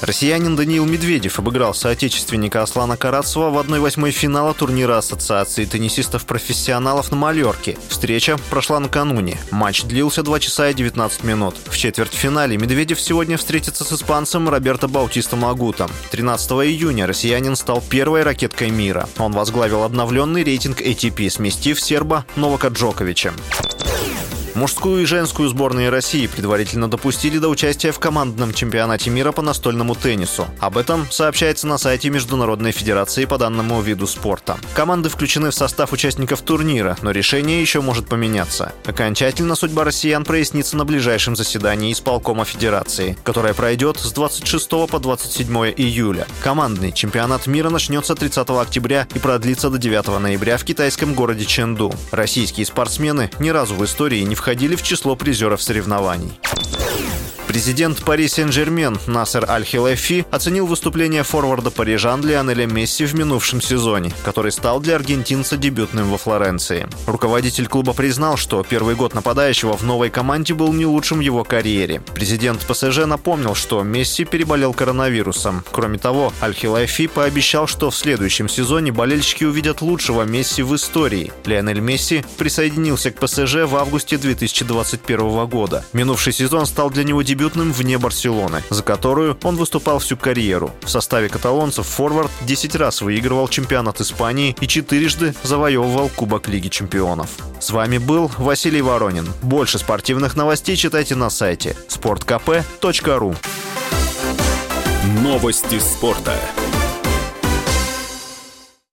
Россиянин Даниил Медведев обыграл соотечественника Аслана Карацева в 1-8 финала турнира Ассоциации теннисистов-профессионалов на Малерке. Встреча прошла накануне. Матч длился 2 часа и 19 минут. В четвертьфинале Медведев сегодня встретится с испанцем Роберто Баутисто Магутом. 13 июня россиянин стал первой ракеткой мира. Он возглавил обновленный рейтинг ATP, сместив серба Новака Джоковича. Мужскую и женскую сборные России предварительно допустили до участия в командном чемпионате мира по настольному теннису. Об этом сообщается на сайте Международной Федерации по данному виду спорта. Команды включены в состав участников турнира, но решение еще может поменяться. Окончательно судьба россиян прояснится на ближайшем заседании исполкома Федерации, которое пройдет с 26 по 27 июля. Командный чемпионат мира начнется 30 октября и продлится до 9 ноября в китайском городе Чэнду. Российские спортсмены ни разу в истории не входили входили в число призеров соревнований. Президент Пари Сен-Жермен Насер Аль-Хилафи оценил выступление форварда парижан Лионеля Месси в минувшем сезоне, который стал для аргентинца дебютным во Флоренции. Руководитель клуба признал, что первый год нападающего в новой команде был не лучшим в его карьере. Президент ПСЖ напомнил, что Месси переболел коронавирусом. Кроме того, Аль-Хилафи пообещал, что в следующем сезоне болельщики увидят лучшего Месси в истории. Лионель Месси присоединился к ПСЖ в августе 2021 года. Минувший сезон стал для него дебютным дебютным вне Барселоны, за которую он выступал всю карьеру. В составе каталонцев форвард 10 раз выигрывал чемпионат Испании и четырежды завоевывал Кубок Лиги чемпионов. С вами был Василий Воронин. Больше спортивных новостей читайте на сайте sportkp.ru Новости спорта.